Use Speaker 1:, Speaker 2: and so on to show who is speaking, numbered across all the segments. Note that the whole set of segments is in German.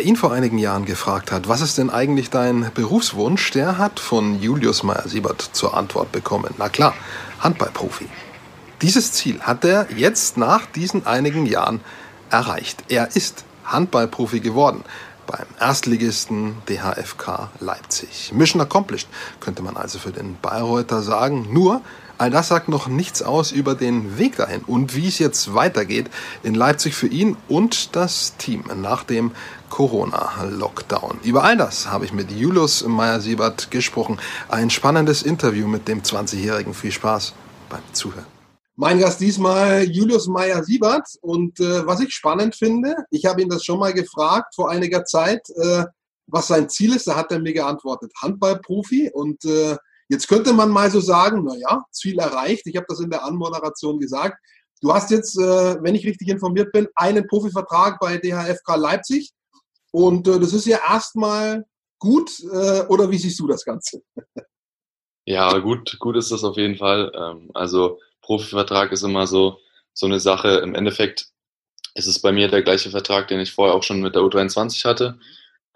Speaker 1: Wer ihn vor einigen Jahren gefragt hat, was ist denn eigentlich dein Berufswunsch, der hat von Julius Meyer-Siebert zur Antwort bekommen. Na klar, Handballprofi. Dieses Ziel hat er jetzt nach diesen einigen Jahren erreicht. Er ist Handballprofi geworden beim Erstligisten DHFK Leipzig. Mission accomplished, könnte man also für den Bayreuther sagen. Nur, all das sagt noch nichts aus über den Weg dahin und wie es jetzt weitergeht in Leipzig für ihn und das Team nach dem Corona-Lockdown. Über all das habe ich mit Julius Meyer-Siebert gesprochen. Ein spannendes Interview mit dem 20-Jährigen. Viel Spaß beim Zuhören. Mein Gast diesmal Julius Meyer-Siebert. Und äh, was ich spannend finde, ich habe ihn das schon mal gefragt vor einiger Zeit, äh, was sein Ziel ist. Da hat er mir geantwortet, Handballprofi. Und äh, jetzt könnte man mal so sagen, naja, Ziel erreicht. Ich habe das in der Anmoderation gesagt. Du hast jetzt, äh, wenn ich richtig informiert bin, einen Profivertrag bei DHFK Leipzig. Und äh, das ist ja erstmal gut. Äh, oder wie siehst du das Ganze?
Speaker 2: Ja, gut, gut ist das auf jeden Fall. Ähm, also Profivertrag ist immer so, so eine Sache. Im Endeffekt ist es bei mir der gleiche Vertrag, den ich vorher auch schon mit der U23 hatte,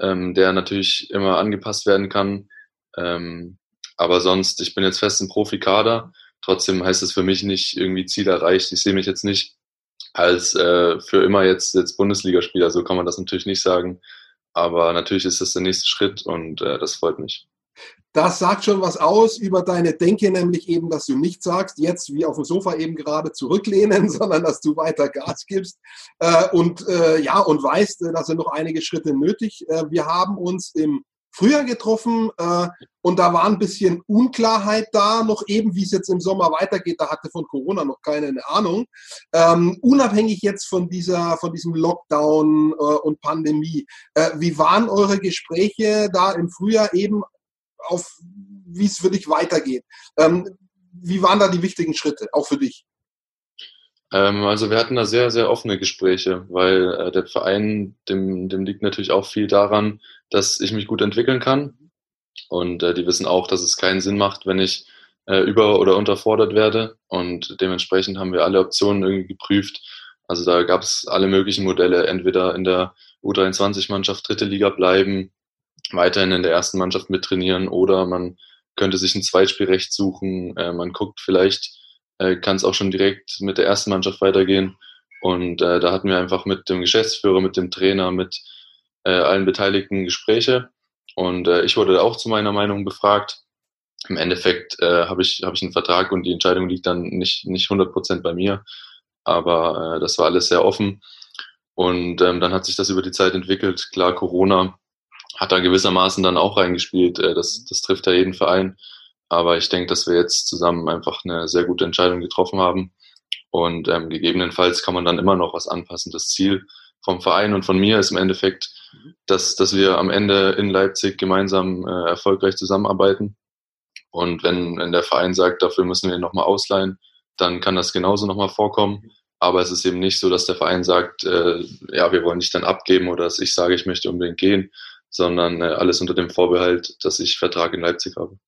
Speaker 2: ähm, der natürlich immer angepasst werden kann. Ähm, aber sonst, ich bin jetzt fest im Profikader. Trotzdem heißt es für mich nicht irgendwie Ziel erreicht. Ich sehe mich jetzt nicht als äh, für immer jetzt, jetzt Bundesligaspieler. So kann man das natürlich nicht sagen. Aber natürlich ist das der nächste Schritt und äh, das freut mich.
Speaker 1: Das sagt schon was aus über deine Denke, nämlich eben, dass du nicht sagst, jetzt wie auf dem Sofa eben gerade zurücklehnen, sondern dass du weiter Gas gibst äh, und äh, ja und weißt, äh, da sind noch einige Schritte nötig. Äh, wir haben uns im Frühjahr getroffen äh, und da war ein bisschen Unklarheit da, noch eben wie es jetzt im Sommer weitergeht. Da hatte von Corona noch keine Ahnung. Ähm, unabhängig jetzt von dieser, von diesem Lockdown äh, und Pandemie, äh, wie waren eure Gespräche da im Frühjahr eben auf wie es für dich weitergeht. Ähm, wie waren da die wichtigen Schritte, auch für dich?
Speaker 2: Ähm, also wir hatten da sehr, sehr offene Gespräche, weil äh, der Verein, dem, dem liegt natürlich auch viel daran, dass ich mich gut entwickeln kann. Und äh, die wissen auch, dass es keinen Sinn macht, wenn ich äh, über- oder unterfordert werde. Und dementsprechend haben wir alle Optionen irgendwie geprüft. Also da gab es alle möglichen Modelle, entweder in der U23-Mannschaft dritte Liga bleiben, weiterhin in der ersten Mannschaft mittrainieren oder man könnte sich ein Zweitspielrecht suchen. Äh, man guckt vielleicht, äh, kann es auch schon direkt mit der ersten Mannschaft weitergehen. Und äh, da hatten wir einfach mit dem Geschäftsführer, mit dem Trainer, mit äh, allen Beteiligten Gespräche. Und äh, ich wurde auch zu meiner Meinung befragt. Im Endeffekt äh, habe ich, hab ich einen Vertrag und die Entscheidung liegt dann nicht, nicht 100 Prozent bei mir. Aber äh, das war alles sehr offen. Und ähm, dann hat sich das über die Zeit entwickelt. Klar, Corona hat da gewissermaßen dann auch reingespielt. Äh, das, das trifft ja jeden Verein. Aber ich denke, dass wir jetzt zusammen einfach eine sehr gute Entscheidung getroffen haben. Und ähm, gegebenenfalls kann man dann immer noch was anpassen. Das Ziel vom Verein und von mir ist im Endeffekt, dass, dass wir am Ende in Leipzig gemeinsam äh, erfolgreich zusammenarbeiten. Und wenn, wenn der Verein sagt, dafür müssen wir ihn nochmal ausleihen, dann kann das genauso nochmal vorkommen. Aber es ist eben nicht so, dass der Verein sagt, äh, ja, wir wollen dich dann abgeben oder dass ich sage, ich möchte unbedingt gehen, sondern äh, alles unter dem Vorbehalt, dass ich Vertrag in Leipzig habe.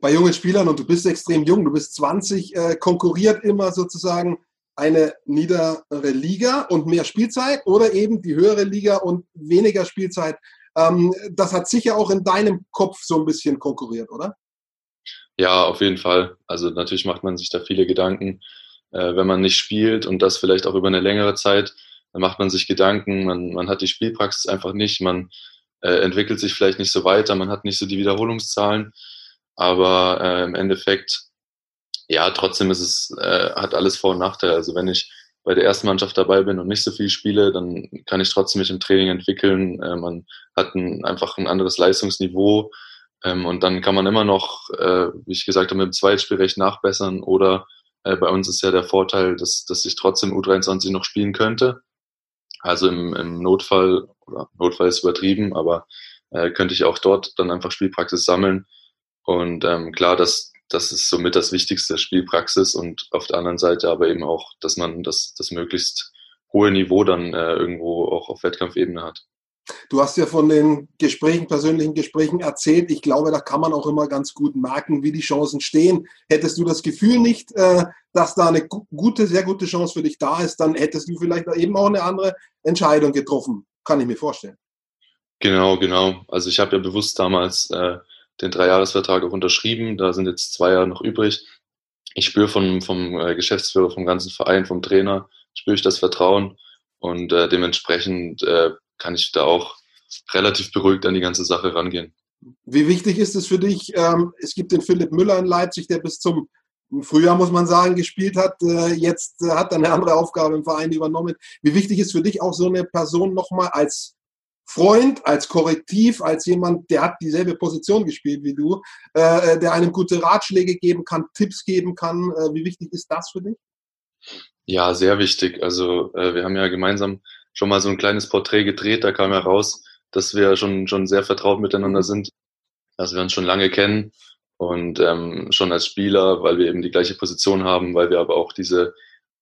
Speaker 1: Bei jungen Spielern, und du bist extrem jung, du bist 20, äh, konkurriert immer sozusagen eine niedere Liga und mehr Spielzeit oder eben die höhere Liga und weniger Spielzeit. Ähm, das hat sicher auch in deinem Kopf so ein bisschen konkurriert, oder?
Speaker 2: Ja, auf jeden Fall. Also natürlich macht man sich da viele Gedanken. Äh, wenn man nicht spielt und das vielleicht auch über eine längere Zeit, dann macht man sich Gedanken, man, man hat die Spielpraxis einfach nicht, man äh, entwickelt sich vielleicht nicht so weiter, man hat nicht so die Wiederholungszahlen, aber äh, im Endeffekt, ja, trotzdem ist es, äh, hat alles Vor- und Nachteile. Also wenn ich bei der ersten Mannschaft dabei bin und nicht so viel spiele, dann kann ich trotzdem mich im Training entwickeln. Äh, man hat ein, einfach ein anderes Leistungsniveau ähm, und dann kann man immer noch, äh, wie ich gesagt habe, mit dem Zweitspielrecht nachbessern oder äh, bei uns ist ja der Vorteil, dass, dass ich trotzdem U23 noch spielen könnte. Also im, im Notfall oder Notfall ist übertrieben, aber äh, könnte ich auch dort dann einfach Spielpraxis sammeln. Und ähm, klar, das, das ist somit das Wichtigste, Spielpraxis und auf der anderen Seite aber eben auch, dass man das, das möglichst hohe Niveau dann äh, irgendwo auch auf Wettkampfebene hat.
Speaker 1: Du hast ja von den Gesprächen, persönlichen Gesprächen erzählt. Ich glaube, da kann man auch immer ganz gut merken, wie die Chancen stehen. Hättest du das Gefühl nicht, äh, dass da eine gute, sehr gute Chance für dich da ist, dann hättest du vielleicht eben auch eine andere Entscheidung getroffen. Kann ich mir vorstellen.
Speaker 2: Genau, genau. Also ich habe ja bewusst damals äh, den Dreijahresvertrag auch unterschrieben. Da sind jetzt zwei Jahre noch übrig. Ich spüre vom, vom äh, Geschäftsführer, vom ganzen Verein, vom Trainer, spüre ich das Vertrauen und äh, dementsprechend äh, kann ich da auch relativ beruhigt an die ganze Sache rangehen.
Speaker 1: Wie wichtig ist es für dich? Ähm, es gibt den Philipp Müller in Leipzig, der bis zum Frühjahr, muss man sagen, gespielt hat. Äh, jetzt äh, hat er eine andere Aufgabe im Verein übernommen. Wie wichtig ist für dich auch so eine Person nochmal als Freund, als Korrektiv, als jemand, der hat dieselbe Position gespielt wie du, äh, der einem gute Ratschläge geben kann, Tipps geben kann. wie wichtig ist das für dich?
Speaker 2: Ja, sehr wichtig. Also wir haben ja gemeinsam schon mal so ein kleines Porträt gedreht. Da kam ja raus, dass wir schon, schon sehr vertraut miteinander mhm. sind, dass wir uns schon lange kennen und ähm, schon als Spieler, weil wir eben die gleiche Position haben, weil wir aber auch diese,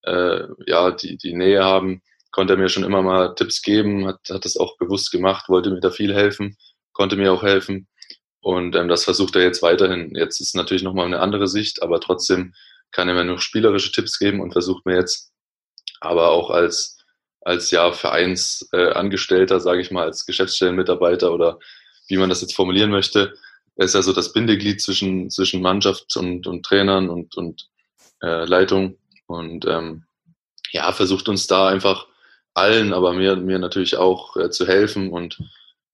Speaker 2: äh, ja, die, die Nähe haben, konnte er mir schon immer mal Tipps geben, hat, hat das auch bewusst gemacht, wollte mir da viel helfen, konnte mir auch helfen. Und ähm, das versucht er jetzt weiterhin. Jetzt ist natürlich nochmal eine andere Sicht, aber trotzdem kann er mir noch spielerische Tipps geben und versucht mir jetzt aber auch als als ja Vereinsangestellter, äh, sage ich mal, als Geschäftsstellenmitarbeiter oder wie man das jetzt formulieren möchte, ist ja so das Bindeglied zwischen, zwischen Mannschaft und, und Trainern und, und äh, Leitung und ähm, ja, versucht uns da einfach allen, aber mir, mir natürlich auch äh, zu helfen und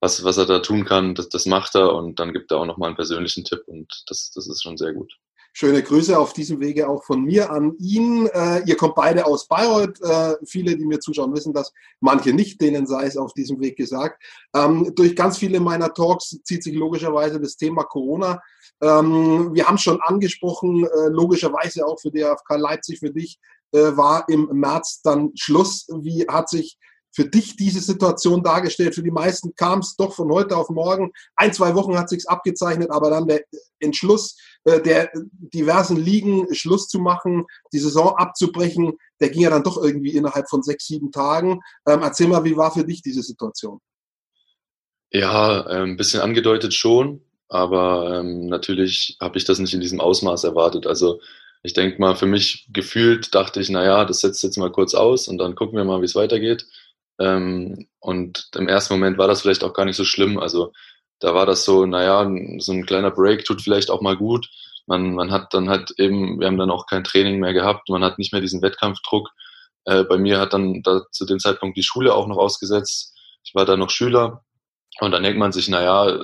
Speaker 2: was, was er da tun kann, das, das macht er und dann gibt er auch nochmal einen persönlichen Tipp und das, das ist schon sehr gut.
Speaker 1: Schöne Grüße auf diesem Wege auch von mir an ihn. Äh, ihr kommt beide aus Bayreuth. Äh, viele, die mir zuschauen, wissen das. Manche nicht, denen sei es auf diesem Weg gesagt. Ähm, durch ganz viele meiner Talks zieht sich logischerweise das Thema Corona. Ähm, wir haben es schon angesprochen, äh, logischerweise auch für die AFK Leipzig, für dich äh, war im März dann Schluss. Wie hat sich für dich diese Situation dargestellt? Für die meisten kam es doch von heute auf morgen. Ein, zwei Wochen hat sich's abgezeichnet, aber dann der Entschluss äh, der diversen Ligen Schluss zu machen, die Saison abzubrechen, der ging ja dann doch irgendwie innerhalb von sechs, sieben Tagen. Ähm, erzähl mal, wie war für dich diese Situation?
Speaker 2: Ja, ein bisschen angedeutet schon, aber ähm, natürlich habe ich das nicht in diesem Ausmaß erwartet. Also ich denke mal, für mich gefühlt dachte ich, naja, das setzt jetzt mal kurz aus und dann gucken wir mal, wie es weitergeht. Ähm, und im ersten Moment war das vielleicht auch gar nicht so schlimm. Also da war das so, naja, so ein kleiner Break tut vielleicht auch mal gut. Man, man hat dann halt eben, wir haben dann auch kein Training mehr gehabt, man hat nicht mehr diesen Wettkampfdruck. Äh, bei mir hat dann da zu dem Zeitpunkt die Schule auch noch ausgesetzt. Ich war da noch Schüler und dann denkt man sich, naja,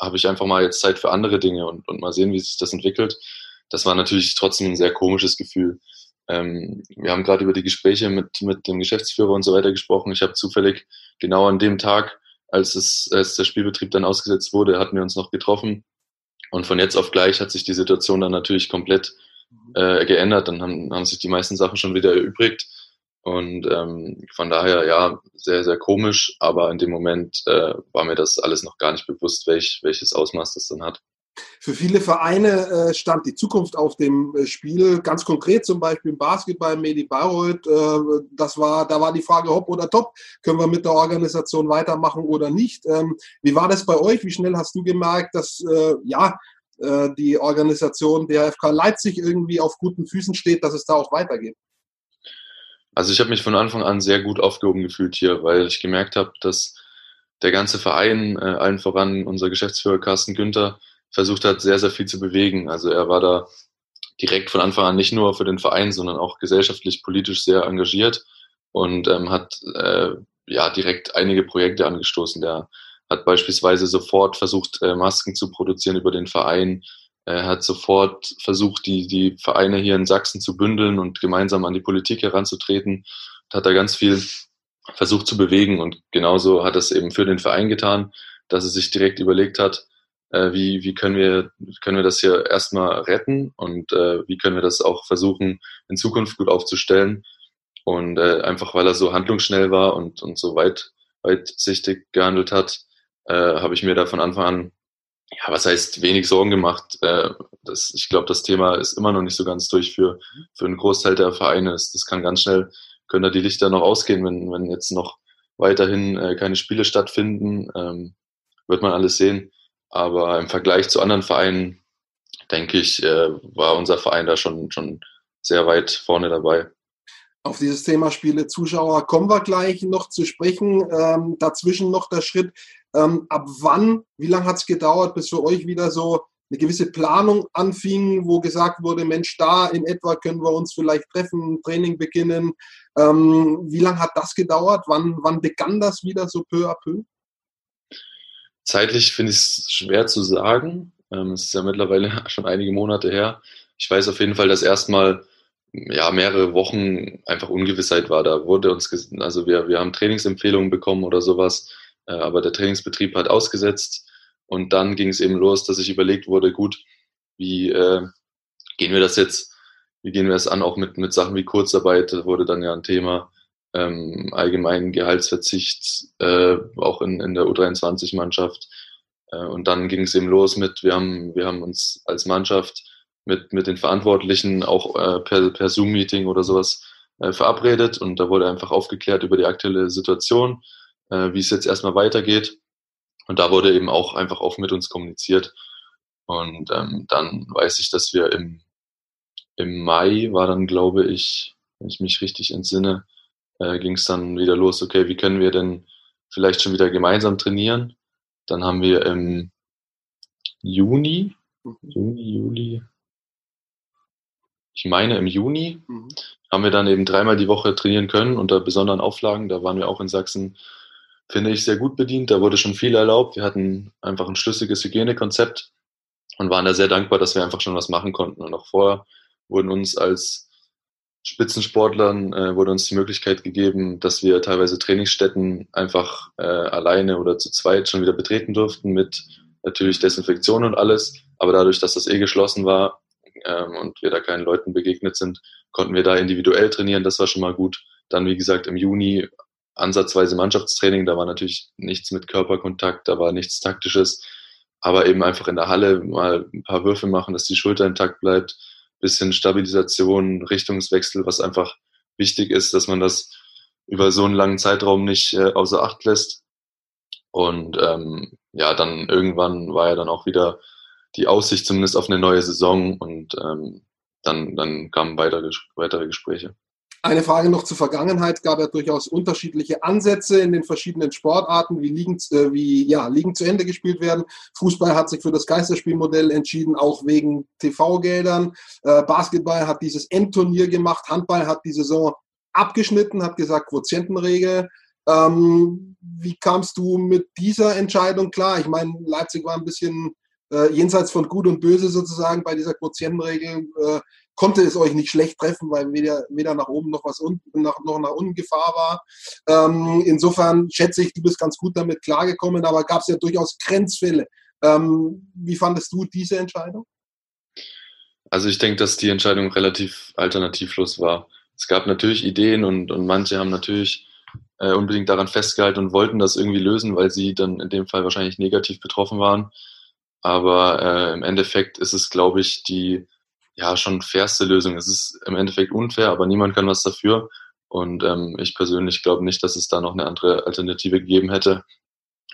Speaker 2: habe ich einfach mal jetzt Zeit für andere Dinge und, und mal sehen, wie sich das entwickelt. Das war natürlich trotzdem ein sehr komisches Gefühl. Ähm, wir haben gerade über die Gespräche mit, mit dem Geschäftsführer und so weiter gesprochen. Ich habe zufällig genau an dem Tag als, es, als der Spielbetrieb dann ausgesetzt wurde, hatten wir uns noch getroffen. Und von jetzt auf gleich hat sich die Situation dann natürlich komplett äh, geändert. Dann haben, haben sich die meisten Sachen schon wieder erübrigt. Und ähm, von daher, ja, sehr, sehr komisch. Aber in dem Moment äh, war mir das alles noch gar nicht bewusst, welch, welches Ausmaß das dann hat.
Speaker 1: Für viele Vereine äh, stand die Zukunft auf dem äh, Spiel. Ganz konkret zum Beispiel im Basketball, Medi Bayreuth. Äh, das war, da war die Frage, hopp oder top. Können wir mit der Organisation weitermachen oder nicht? Ähm, wie war das bei euch? Wie schnell hast du gemerkt, dass ja, die Organisation der FK Leipzig irgendwie auf guten Füßen steht, dass es da auch weitergeht?
Speaker 2: Also ich habe mich von Anfang an sehr gut aufgehoben gefühlt hier, weil ich gemerkt habe, dass der ganze Verein, äh, allen voran unser Geschäftsführer Carsten Günther, versucht hat, sehr, sehr viel zu bewegen. Also er war da direkt von Anfang an nicht nur für den Verein, sondern auch gesellschaftlich, politisch sehr engagiert und ähm, hat äh, ja direkt einige Projekte angestoßen. Der hat beispielsweise sofort versucht, äh, Masken zu produzieren über den Verein. Er hat sofort versucht, die, die Vereine hier in Sachsen zu bündeln und gemeinsam an die Politik heranzutreten. Hat da ganz viel versucht zu bewegen und genauso hat es eben für den Verein getan, dass er sich direkt überlegt hat, äh, wie, wie können wir, können wir das hier erstmal retten und äh, wie können wir das auch versuchen, in Zukunft gut aufzustellen. Und äh, einfach weil er so handlungsschnell war und, und so weit, weitsichtig gehandelt hat, äh, habe ich mir da von Anfang an, ja, was heißt, wenig Sorgen gemacht. Äh, das, ich glaube, das Thema ist immer noch nicht so ganz durch für, für einen Großteil der Vereine. Das, das kann ganz schnell, können da die Lichter noch ausgehen, wenn, wenn jetzt noch weiterhin äh, keine Spiele stattfinden, ähm, wird man alles sehen. Aber im Vergleich zu anderen Vereinen, denke ich, äh, war unser Verein da schon, schon sehr weit vorne dabei.
Speaker 1: Auf dieses Thema Spiele Zuschauer kommen wir gleich noch zu sprechen. Ähm, dazwischen noch der Schritt. Ähm, ab wann, wie lange hat es gedauert, bis für euch wieder so eine gewisse Planung anfing, wo gesagt wurde, Mensch, da in etwa können wir uns vielleicht treffen, Training beginnen. Ähm, wie lange hat das gedauert? Wann, wann begann das wieder so peu à peu?
Speaker 2: Zeitlich finde ich es schwer zu sagen. Ähm, es ist ja mittlerweile schon einige Monate her. Ich weiß auf jeden Fall, dass erstmal ja, mehrere Wochen einfach Ungewissheit war. Da wurde uns, also wir, wir haben Trainingsempfehlungen bekommen oder sowas, äh, aber der Trainingsbetrieb hat ausgesetzt und dann ging es eben los, dass sich überlegt wurde, gut, wie äh, gehen wir das jetzt, wie gehen wir das an, auch mit, mit Sachen wie Kurzarbeit, das wurde dann ja ein Thema, ähm, allgemeinen Gehaltsverzicht, äh, auch in, in der U23-Mannschaft. Äh, und dann ging es eben los mit, wir haben, wir haben uns als Mannschaft mit, mit den Verantwortlichen auch äh, per, per Zoom-Meeting oder sowas äh, verabredet und da wurde einfach aufgeklärt über die aktuelle Situation, äh, wie es jetzt erstmal weitergeht. Und da wurde eben auch einfach offen mit uns kommuniziert. Und ähm, dann weiß ich, dass wir im, im Mai war dann, glaube ich, wenn ich mich richtig entsinne, äh, ging es dann wieder los, okay, wie können wir denn vielleicht schon wieder gemeinsam trainieren? Dann haben wir im Juni, mhm. Juni, Juli, ich meine im Juni, mhm. haben wir dann eben dreimal die Woche trainieren können unter besonderen Auflagen. Da waren wir auch in Sachsen, finde ich, sehr gut bedient. Da wurde schon viel erlaubt. Wir hatten einfach ein schlüssiges Hygienekonzept und waren da sehr dankbar, dass wir einfach schon was machen konnten. Und auch vorher wurden uns als Spitzensportlern äh, wurde uns die Möglichkeit gegeben, dass wir teilweise Trainingsstätten einfach äh, alleine oder zu zweit schon wieder betreten durften mit natürlich Desinfektion und alles. Aber dadurch, dass das eh geschlossen war, ähm, und wir da keinen Leuten begegnet sind, konnten wir da individuell trainieren. Das war schon mal gut. Dann, wie gesagt, im Juni ansatzweise Mannschaftstraining. Da war natürlich nichts mit Körperkontakt, da war nichts Taktisches. Aber eben einfach in der Halle mal ein paar Würfe machen, dass die Schulter intakt bleibt. Bisschen Stabilisation, Richtungswechsel, was einfach wichtig ist, dass man das über so einen langen Zeitraum nicht äh, außer Acht lässt. Und ähm, ja, dann irgendwann war ja dann auch wieder die Aussicht zumindest auf eine neue Saison und ähm, dann, dann kamen weitere, weitere Gespräche.
Speaker 1: Eine Frage noch zur Vergangenheit. Gab ja durchaus unterschiedliche Ansätze in den verschiedenen Sportarten, wie Ligen, äh, wie, ja, Ligen zu Ende gespielt werden. Fußball hat sich für das Geisterspielmodell entschieden, auch wegen TV-Geldern. Äh, Basketball hat dieses Endturnier gemacht. Handball hat die Saison abgeschnitten, hat gesagt Quotientenregel. Ähm, wie kamst du mit dieser Entscheidung klar? Ich meine, Leipzig war ein bisschen äh, jenseits von Gut und Böse sozusagen bei dieser Quotientenregel äh, konnte es euch nicht schlecht treffen, weil weder, weder nach oben noch was unten, noch, noch nach unten Gefahr war. Ähm, insofern schätze ich, du bist ganz gut damit klargekommen, aber gab es ja durchaus Grenzfälle. Ähm, wie fandest du diese Entscheidung?
Speaker 2: Also ich denke, dass die Entscheidung relativ alternativlos war. Es gab natürlich Ideen und, und manche haben natürlich äh, unbedingt daran festgehalten und wollten das irgendwie lösen, weil sie dann in dem Fall wahrscheinlich negativ betroffen waren. Aber äh, im Endeffekt ist es, glaube ich, die ja schon fairste Lösung. Es ist im Endeffekt unfair, aber niemand kann was dafür. Und ähm, ich persönlich glaube nicht, dass es da noch eine andere Alternative gegeben hätte.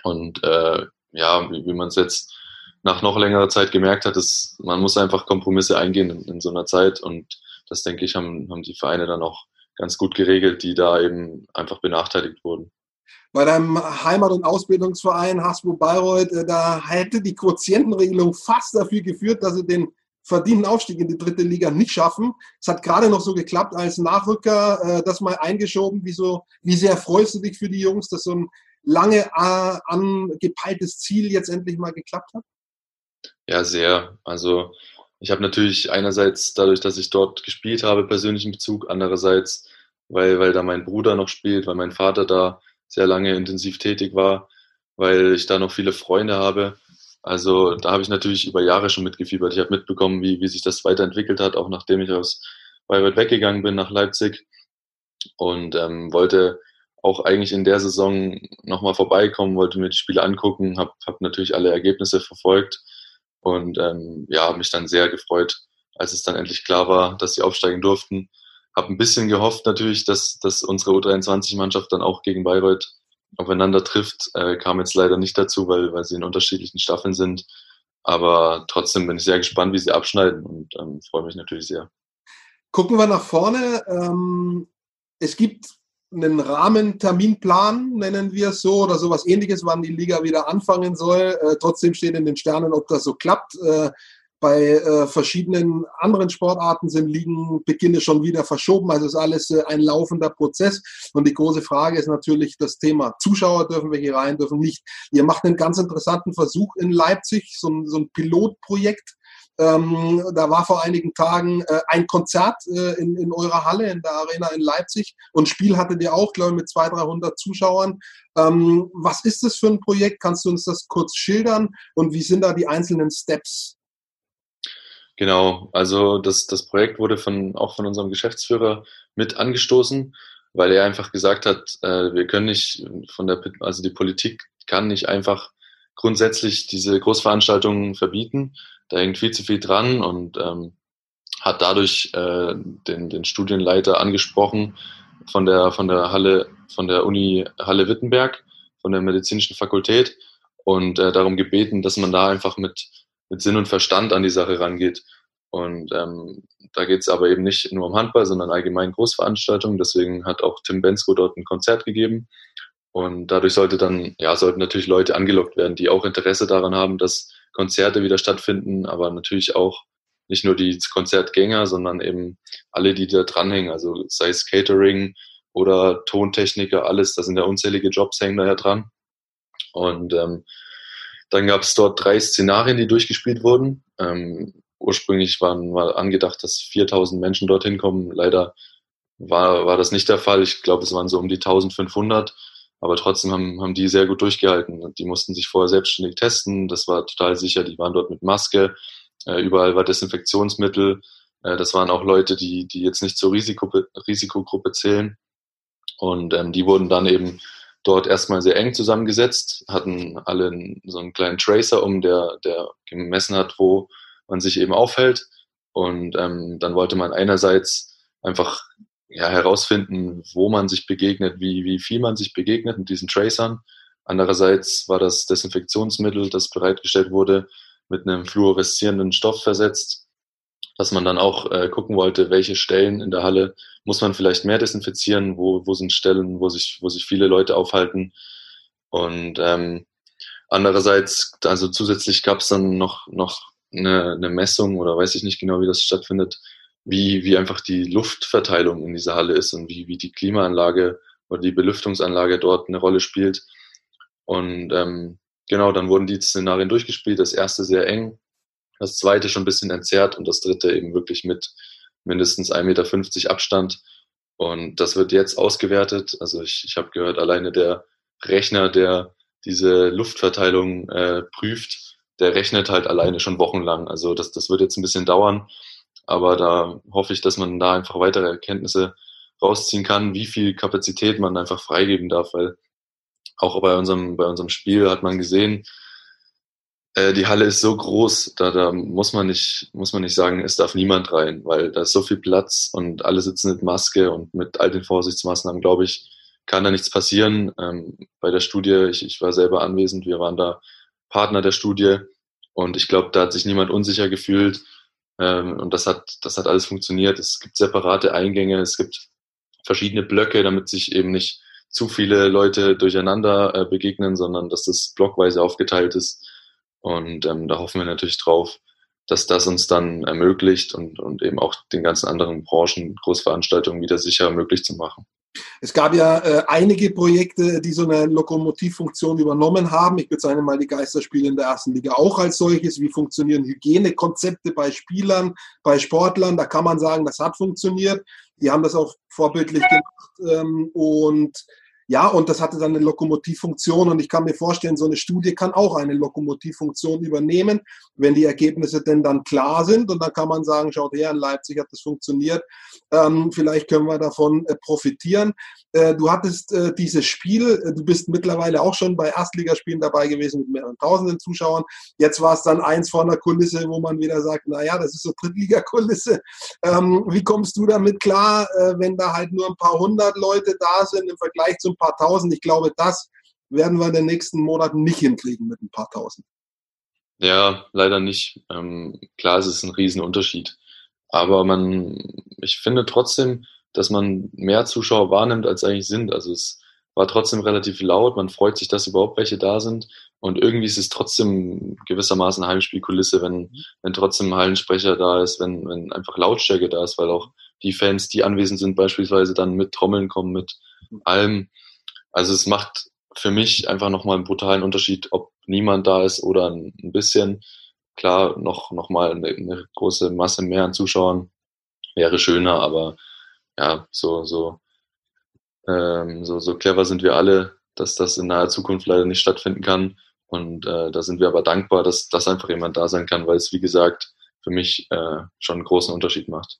Speaker 2: Und äh, ja, wie, wie man es jetzt nach noch längerer Zeit gemerkt hat, ist, man muss einfach Kompromisse eingehen in, in so einer Zeit. Und das, denke ich, haben, haben die Vereine dann auch ganz gut geregelt, die da eben einfach benachteiligt wurden
Speaker 1: bei deinem Heimat- und Ausbildungsverein Hasbro Bayreuth, äh, da hätte die Quotientenregelung fast dafür geführt, dass sie den verdienten Aufstieg in die dritte Liga nicht schaffen. Es hat gerade noch so geklappt als Nachrücker, äh, das mal eingeschoben. Wie, so, wie sehr freust du dich für die Jungs, dass so ein lange äh, angepeiltes Ziel jetzt endlich mal geklappt hat?
Speaker 2: Ja, sehr. Also ich habe natürlich einerseits dadurch, dass ich dort gespielt habe, persönlichen Bezug, andererseits, weil, weil da mein Bruder noch spielt, weil mein Vater da sehr lange intensiv tätig war, weil ich da noch viele Freunde habe. Also da habe ich natürlich über Jahre schon mitgefiebert. Ich habe mitbekommen, wie, wie sich das weiterentwickelt hat, auch nachdem ich aus Bayreuth weggegangen bin nach Leipzig und ähm, wollte auch eigentlich in der Saison nochmal vorbeikommen, wollte mir die Spiele angucken, habe hab natürlich alle Ergebnisse verfolgt und ähm, ja, habe mich dann sehr gefreut, als es dann endlich klar war, dass sie aufsteigen durften habe ein bisschen gehofft natürlich, dass, dass unsere U23-Mannschaft dann auch gegen Bayreuth aufeinander trifft. Äh, kam jetzt leider nicht dazu, weil, weil sie in unterschiedlichen Staffeln sind. Aber trotzdem bin ich sehr gespannt, wie sie abschneiden und ähm, freue mich natürlich sehr.
Speaker 1: Gucken wir nach vorne. Ähm, es gibt einen Rahmenterminplan, nennen wir es so, oder sowas ähnliches, wann die Liga wieder anfangen soll. Äh, trotzdem steht in den Sternen, ob das so klappt. Äh, bei äh, verschiedenen anderen Sportarten sind Ligenbeginne schon wieder verschoben. Also ist alles äh, ein laufender Prozess. Und die große Frage ist natürlich das Thema Zuschauer dürfen wir hier rein, dürfen nicht. Ihr macht einen ganz interessanten Versuch in Leipzig, so ein, so ein Pilotprojekt. Ähm, da war vor einigen Tagen äh, ein Konzert äh, in, in eurer Halle, in der Arena in Leipzig. Und Spiel hattet ihr auch, glaube ich, mit 200, 300 Zuschauern. Ähm, was ist das für ein Projekt? Kannst du uns das kurz schildern? Und wie sind da die einzelnen Steps?
Speaker 2: Genau, also das, das Projekt wurde von, auch von unserem Geschäftsführer mit angestoßen, weil er einfach gesagt hat, äh, wir können nicht von der, also die Politik kann nicht einfach grundsätzlich diese Großveranstaltungen verbieten. Da hängt viel zu viel dran und ähm, hat dadurch äh, den, den Studienleiter angesprochen von der, von der Halle, von der Uni Halle Wittenberg, von der medizinischen Fakultät und äh, darum gebeten, dass man da einfach mit mit Sinn und Verstand an die Sache rangeht. Und ähm, da geht es aber eben nicht nur um Handball, sondern allgemein Großveranstaltungen. Deswegen hat auch Tim Bensko dort ein Konzert gegeben. Und dadurch sollte dann, ja, sollten natürlich Leute angelockt werden, die auch Interesse daran haben, dass Konzerte wieder stattfinden, aber natürlich auch nicht nur die Konzertgänger, sondern eben alle, die da dranhängen, also sei es Catering oder Tontechniker, alles, da sind ja unzählige Jobs hängen da ja dran. Und ähm, dann gab es dort drei Szenarien, die durchgespielt wurden. Ähm, ursprünglich waren war angedacht, dass 4000 Menschen dorthin kommen. Leider war, war das nicht der Fall. Ich glaube, es waren so um die 1500. Aber trotzdem haben, haben die sehr gut durchgehalten. Die mussten sich vorher selbstständig testen. Das war total sicher. Die waren dort mit Maske. Äh, überall war Desinfektionsmittel. Äh, das waren auch Leute, die, die jetzt nicht zur Risiko, Risikogruppe zählen. Und ähm, die wurden dann eben dort erstmal sehr eng zusammengesetzt, hatten alle so einen kleinen Tracer um, der, der gemessen hat, wo man sich eben aufhält. Und ähm, dann wollte man einerseits einfach ja, herausfinden, wo man sich begegnet, wie, wie viel man sich begegnet mit diesen Tracern. Andererseits war das Desinfektionsmittel, das bereitgestellt wurde, mit einem fluoreszierenden Stoff versetzt, dass man dann auch äh, gucken wollte, welche Stellen in der Halle muss man vielleicht mehr desinfizieren, wo, wo sind Stellen, wo sich, wo sich viele Leute aufhalten. Und ähm, andererseits, also zusätzlich gab es dann noch, noch eine, eine Messung oder weiß ich nicht genau, wie das stattfindet, wie, wie einfach die Luftverteilung in dieser Halle ist und wie, wie die Klimaanlage oder die Belüftungsanlage dort eine Rolle spielt. Und ähm, genau, dann wurden die Szenarien durchgespielt. Das erste sehr eng, das zweite schon ein bisschen entzerrt und das dritte eben wirklich mit mindestens 1,50 Meter Abstand. Und das wird jetzt ausgewertet. Also ich, ich habe gehört, alleine der Rechner, der diese Luftverteilung äh, prüft, der rechnet halt alleine schon wochenlang. Also das, das wird jetzt ein bisschen dauern, aber da hoffe ich, dass man da einfach weitere Erkenntnisse rausziehen kann, wie viel Kapazität man einfach freigeben darf, weil auch bei unserem, bei unserem Spiel hat man gesehen, äh, die Halle ist so groß, da, da muss man nicht, muss man nicht sagen, es darf niemand rein, weil da ist so viel Platz und alle sitzen mit Maske und mit all den Vorsichtsmaßnahmen, glaube ich, kann da nichts passieren. Ähm, bei der Studie, ich, ich war selber anwesend, wir waren da Partner der Studie und ich glaube, da hat sich niemand unsicher gefühlt. Ähm, und das hat, das hat alles funktioniert. Es gibt separate Eingänge, es gibt verschiedene Blöcke, damit sich eben nicht zu viele Leute durcheinander äh, begegnen, sondern dass das blockweise aufgeteilt ist. Und ähm, da hoffen wir natürlich drauf, dass das uns dann ermöglicht und, und eben auch den ganzen anderen Branchen Großveranstaltungen wieder sicher möglich zu machen.
Speaker 1: Es gab ja äh, einige Projekte, die so eine Lokomotivfunktion übernommen haben. Ich bezeichne mal die Geisterspiele in der ersten Liga auch als solches. Wie funktionieren Hygienekonzepte bei Spielern, bei Sportlern? Da kann man sagen, das hat funktioniert. Die haben das auch vorbildlich gemacht. Ähm, und ja, und das hatte dann eine Lokomotivfunktion und ich kann mir vorstellen, so eine Studie kann auch eine Lokomotivfunktion übernehmen, wenn die Ergebnisse denn dann klar sind und dann kann man sagen, schaut her, in Leipzig hat das funktioniert, ähm, vielleicht können wir davon äh, profitieren. Äh, du hattest äh, dieses Spiel, äh, du bist mittlerweile auch schon bei Erstligaspielen dabei gewesen mit mehreren tausenden Zuschauern. Jetzt war es dann eins vor einer Kulisse, wo man wieder sagt, naja, das ist so Drittligakulisse. Ähm, wie kommst du damit klar, äh, wenn da halt nur ein paar hundert Leute da sind im Vergleich zu ein paar tausend? Ich glaube, das werden wir in den nächsten Monaten nicht hinkriegen mit ein paar tausend.
Speaker 2: Ja, leider nicht. Ähm, klar, es ist ein Riesenunterschied. Aber man, ich finde trotzdem, dass man mehr Zuschauer wahrnimmt, als eigentlich sind. Also es war trotzdem relativ laut, man freut sich, dass überhaupt welche da sind. Und irgendwie ist es trotzdem gewissermaßen Heimspielkulisse, wenn, wenn trotzdem Hallensprecher da ist, wenn, wenn einfach Lautstärke da ist, weil auch die Fans, die anwesend sind, beispielsweise dann mit Trommeln kommen, mit allem. Also es macht für mich einfach nochmal einen brutalen Unterschied, ob niemand da ist oder ein, bisschen. Klar, noch, noch mal eine, eine große Masse mehr an Zuschauern wäre schöner, aber ja, so, so, ähm, so, so clever sind wir alle, dass das in naher Zukunft leider nicht stattfinden kann. Und äh, da sind wir aber dankbar, dass, dass einfach jemand da sein kann, weil es, wie gesagt, für mich äh, schon einen großen Unterschied macht.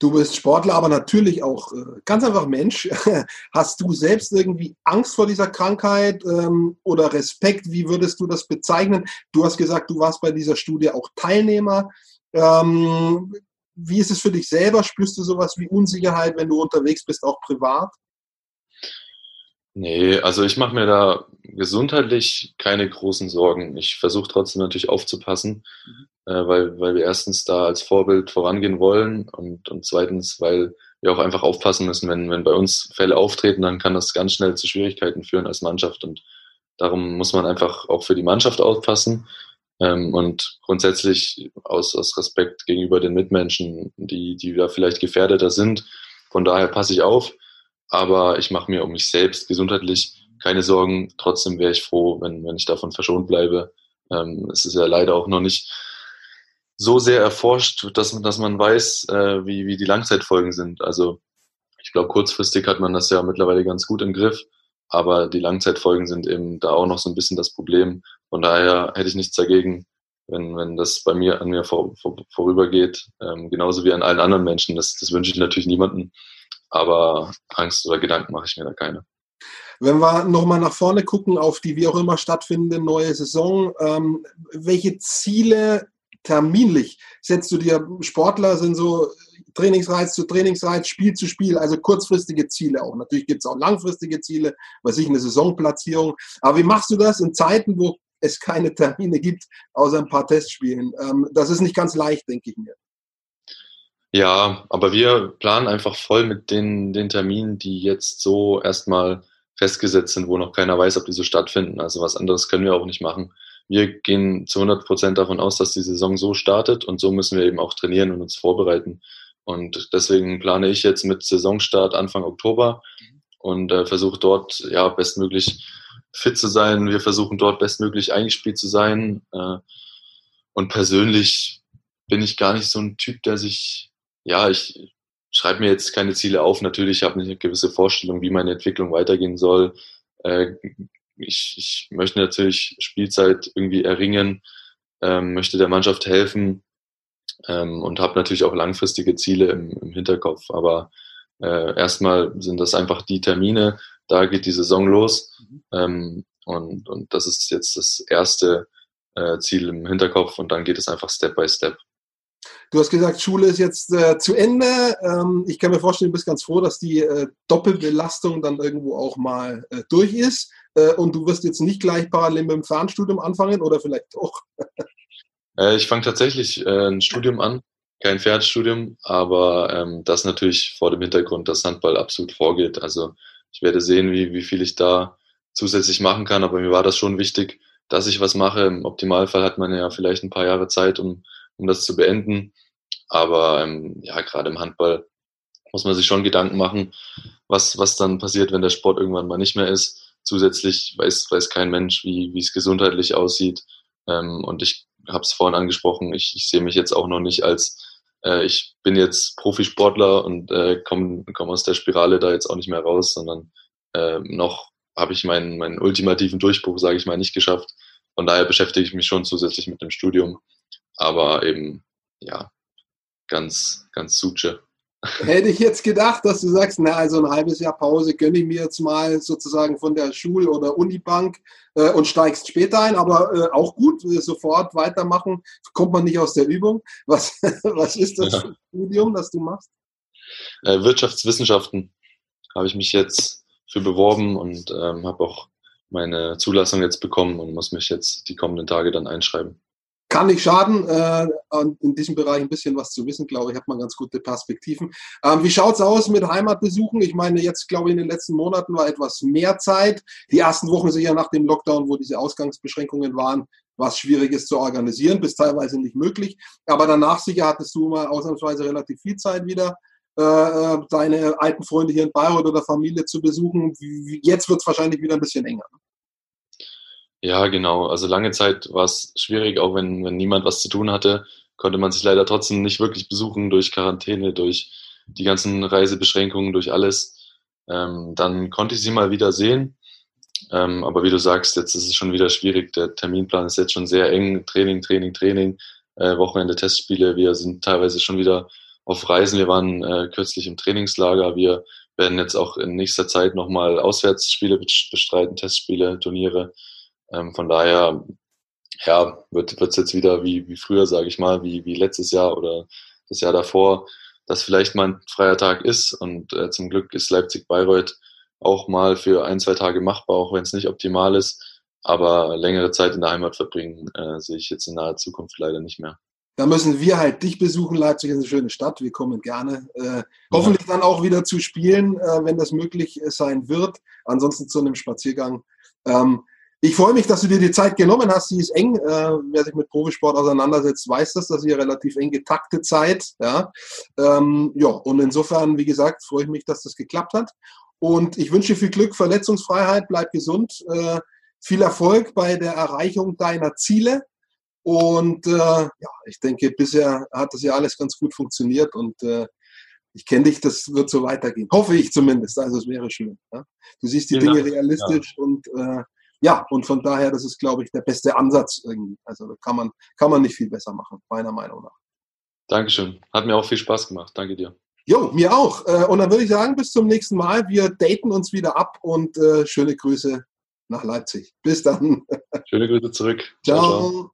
Speaker 1: Du bist Sportler, aber natürlich auch äh, ganz einfach Mensch. Hast du selbst irgendwie Angst vor dieser Krankheit ähm, oder Respekt? Wie würdest du das bezeichnen? Du hast gesagt, du warst bei dieser Studie auch Teilnehmer. Ähm, wie ist es für dich selber? Spürst du sowas wie Unsicherheit, wenn du unterwegs bist, auch privat?
Speaker 2: Nee, also ich mache mir da gesundheitlich keine großen Sorgen. Ich versuche trotzdem natürlich aufzupassen, mhm. äh, weil, weil wir erstens da als Vorbild vorangehen wollen und, und zweitens, weil wir auch einfach aufpassen müssen, wenn, wenn bei uns Fälle auftreten, dann kann das ganz schnell zu Schwierigkeiten führen als Mannschaft und darum muss man einfach auch für die Mannschaft aufpassen ähm, und grundsätzlich aus, aus Respekt gegenüber den Mitmenschen, die, die da vielleicht gefährdeter sind. Von daher passe ich auf aber ich mache mir um mich selbst gesundheitlich keine Sorgen. Trotzdem wäre ich froh, wenn, wenn ich davon verschont bleibe. Ähm, es ist ja leider auch noch nicht so sehr erforscht, dass, man, dass man weiß, äh, wie, wie die Langzeitfolgen sind. Also ich glaube, kurzfristig hat man das ja mittlerweile ganz gut im Griff, aber die Langzeitfolgen sind eben da auch noch so ein bisschen das Problem. Von daher hätte ich nichts dagegen, wenn, wenn das bei mir an mir vor, vor, vorübergeht, ähm, genauso wie an allen anderen Menschen. Das, das wünsche ich natürlich niemandem. Aber Angst oder Gedanken mache ich mir da keine.
Speaker 1: Wenn wir nochmal nach vorne gucken auf die wie auch immer stattfindende neue Saison, ähm, welche Ziele terminlich setzt du dir? Sportler sind so Trainingsreiz zu Trainingsreiz, Spiel zu Spiel, also kurzfristige Ziele auch. Natürlich gibt es auch langfristige Ziele, was ich eine Saisonplatzierung. Aber wie machst du das in Zeiten, wo es keine Termine gibt, außer ein paar Testspielen? Ähm, das ist nicht ganz leicht, denke ich mir.
Speaker 2: Ja, aber wir planen einfach voll mit den, den Terminen, die jetzt so erstmal festgesetzt sind, wo noch keiner weiß, ob die so stattfinden. Also was anderes können wir auch nicht machen. Wir gehen zu 100 Prozent davon aus, dass die Saison so startet und so müssen wir eben auch trainieren und uns vorbereiten. Und deswegen plane ich jetzt mit Saisonstart Anfang Oktober und äh, versuche dort ja bestmöglich fit zu sein. Wir versuchen dort bestmöglich eingespielt zu sein. Äh, und persönlich bin ich gar nicht so ein Typ, der sich ja, ich schreibe mir jetzt keine Ziele auf. Natürlich habe ich eine gewisse Vorstellung, wie meine Entwicklung weitergehen soll. Äh, ich, ich möchte natürlich Spielzeit irgendwie erringen, ähm, möchte der Mannschaft helfen ähm, und habe natürlich auch langfristige Ziele im, im Hinterkopf. Aber äh, erstmal sind das einfach die Termine, da geht die Saison los. Mhm. Ähm, und, und das ist jetzt das erste äh, Ziel im Hinterkopf und dann geht es einfach Step by Step.
Speaker 1: Du hast gesagt, Schule ist jetzt äh, zu Ende. Ähm, ich kann mir vorstellen, du bist ganz froh, dass die äh, Doppelbelastung dann irgendwo auch mal äh, durch ist. Äh, und du wirst jetzt nicht gleich parallel mit dem Fernstudium anfangen oder vielleicht doch?
Speaker 2: Äh, ich fange tatsächlich äh, ein Studium an, kein Fernstudium, aber ähm, das natürlich vor dem Hintergrund, dass Handball absolut vorgeht. Also ich werde sehen, wie, wie viel ich da zusätzlich machen kann, aber mir war das schon wichtig, dass ich was mache. Im Optimalfall hat man ja vielleicht ein paar Jahre Zeit, um um das zu beenden. Aber ähm, ja, gerade im Handball muss man sich schon Gedanken machen, was, was dann passiert, wenn der Sport irgendwann mal nicht mehr ist. Zusätzlich weiß, weiß kein Mensch, wie, es gesundheitlich aussieht. Ähm, und ich habe es vorhin angesprochen, ich, ich sehe mich jetzt auch noch nicht als, äh, ich bin jetzt Profisportler und äh, komme komm aus der Spirale da jetzt auch nicht mehr raus, sondern äh, noch habe ich meinen, meinen ultimativen Durchbruch, sage ich mal, nicht geschafft. Von daher beschäftige ich mich schon zusätzlich mit dem Studium aber eben, ja, ganz, ganz suche.
Speaker 1: Hätte ich jetzt gedacht, dass du sagst, na, also ein halbes Jahr Pause gönne ich mir jetzt mal sozusagen von der Schul- oder Unibank äh, und steigst später ein, aber äh, auch gut, äh, sofort weitermachen, kommt man nicht aus der Übung. Was, was ist das ja. Studium, das du machst?
Speaker 2: Äh, Wirtschaftswissenschaften habe ich mich jetzt für beworben und ähm, habe auch meine Zulassung jetzt bekommen und muss mich jetzt die kommenden Tage dann einschreiben.
Speaker 1: Kann nicht schaden, äh, in diesem Bereich ein bisschen was zu wissen, glaube ich, hat man ganz gute Perspektiven. Ähm, wie schaut's aus mit Heimatbesuchen? Ich meine, jetzt glaube ich, in den letzten Monaten war etwas mehr Zeit. Die ersten Wochen sicher nach dem Lockdown, wo diese Ausgangsbeschränkungen waren, was Schwieriges zu organisieren, bis teilweise nicht möglich. Aber danach sicher hattest du mal ausnahmsweise relativ viel Zeit wieder, äh, äh deine alten Freunde hier in Bayreuth oder Familie zu besuchen. Jetzt wird es wahrscheinlich wieder ein bisschen enger.
Speaker 2: Ja, genau. Also lange Zeit war es schwierig, auch wenn, wenn niemand was zu tun hatte, konnte man sich leider trotzdem nicht wirklich besuchen durch Quarantäne, durch die ganzen Reisebeschränkungen, durch alles. Ähm, dann konnte ich sie mal wieder sehen. Ähm, aber wie du sagst, jetzt ist es schon wieder schwierig. Der Terminplan ist jetzt schon sehr eng. Training, Training, Training, äh, Wochenende Testspiele. Wir sind teilweise schon wieder auf Reisen. Wir waren äh, kürzlich im Trainingslager. Wir werden jetzt auch in nächster Zeit nochmal Auswärtsspiele bestreiten, Testspiele, Turniere. Ähm, von daher, ja, wird es jetzt wieder wie, wie früher, sage ich mal, wie, wie letztes Jahr oder das Jahr davor, dass vielleicht mal ein freier Tag ist. Und äh, zum Glück ist Leipzig-Bayreuth auch mal für ein, zwei Tage machbar, auch wenn es nicht optimal ist. Aber längere Zeit in der Heimat verbringen, äh, sehe ich jetzt in naher Zukunft leider nicht mehr.
Speaker 1: Da müssen wir halt dich besuchen. Leipzig ist eine schöne Stadt. Wir kommen gerne. Äh, hoffentlich dann auch wieder zu spielen, äh, wenn das möglich sein wird. Ansonsten zu einem Spaziergang. Ähm, ich freue mich, dass du dir die Zeit genommen hast. Sie ist eng. Äh, wer sich mit Profisport auseinandersetzt, weiß das. Das ist eine relativ eng getakte Zeit. Ja, ähm, ja und insofern, wie gesagt, freue ich mich, dass das geklappt hat. Und ich wünsche dir viel Glück, Verletzungsfreiheit, bleib gesund, äh, viel Erfolg bei der Erreichung deiner Ziele. Und äh, ja, ich denke, bisher hat das ja alles ganz gut funktioniert und äh, ich kenne dich, das wird so weitergehen. Hoffe ich zumindest. Also es wäre schön. Ja? Du siehst die Dinge realistisch ja. und äh, ja, und von daher, das ist, glaube ich, der beste Ansatz irgendwie. Also da kann man, kann man nicht viel besser machen, meiner Meinung nach.
Speaker 2: Dankeschön. Hat mir auch viel Spaß gemacht. Danke dir.
Speaker 1: Jo, mir auch. Äh, und dann würde ich sagen, bis zum nächsten Mal. Wir daten uns wieder ab und äh, schöne Grüße nach Leipzig. Bis dann.
Speaker 2: Schöne Grüße zurück.
Speaker 1: ciao. ciao. ciao.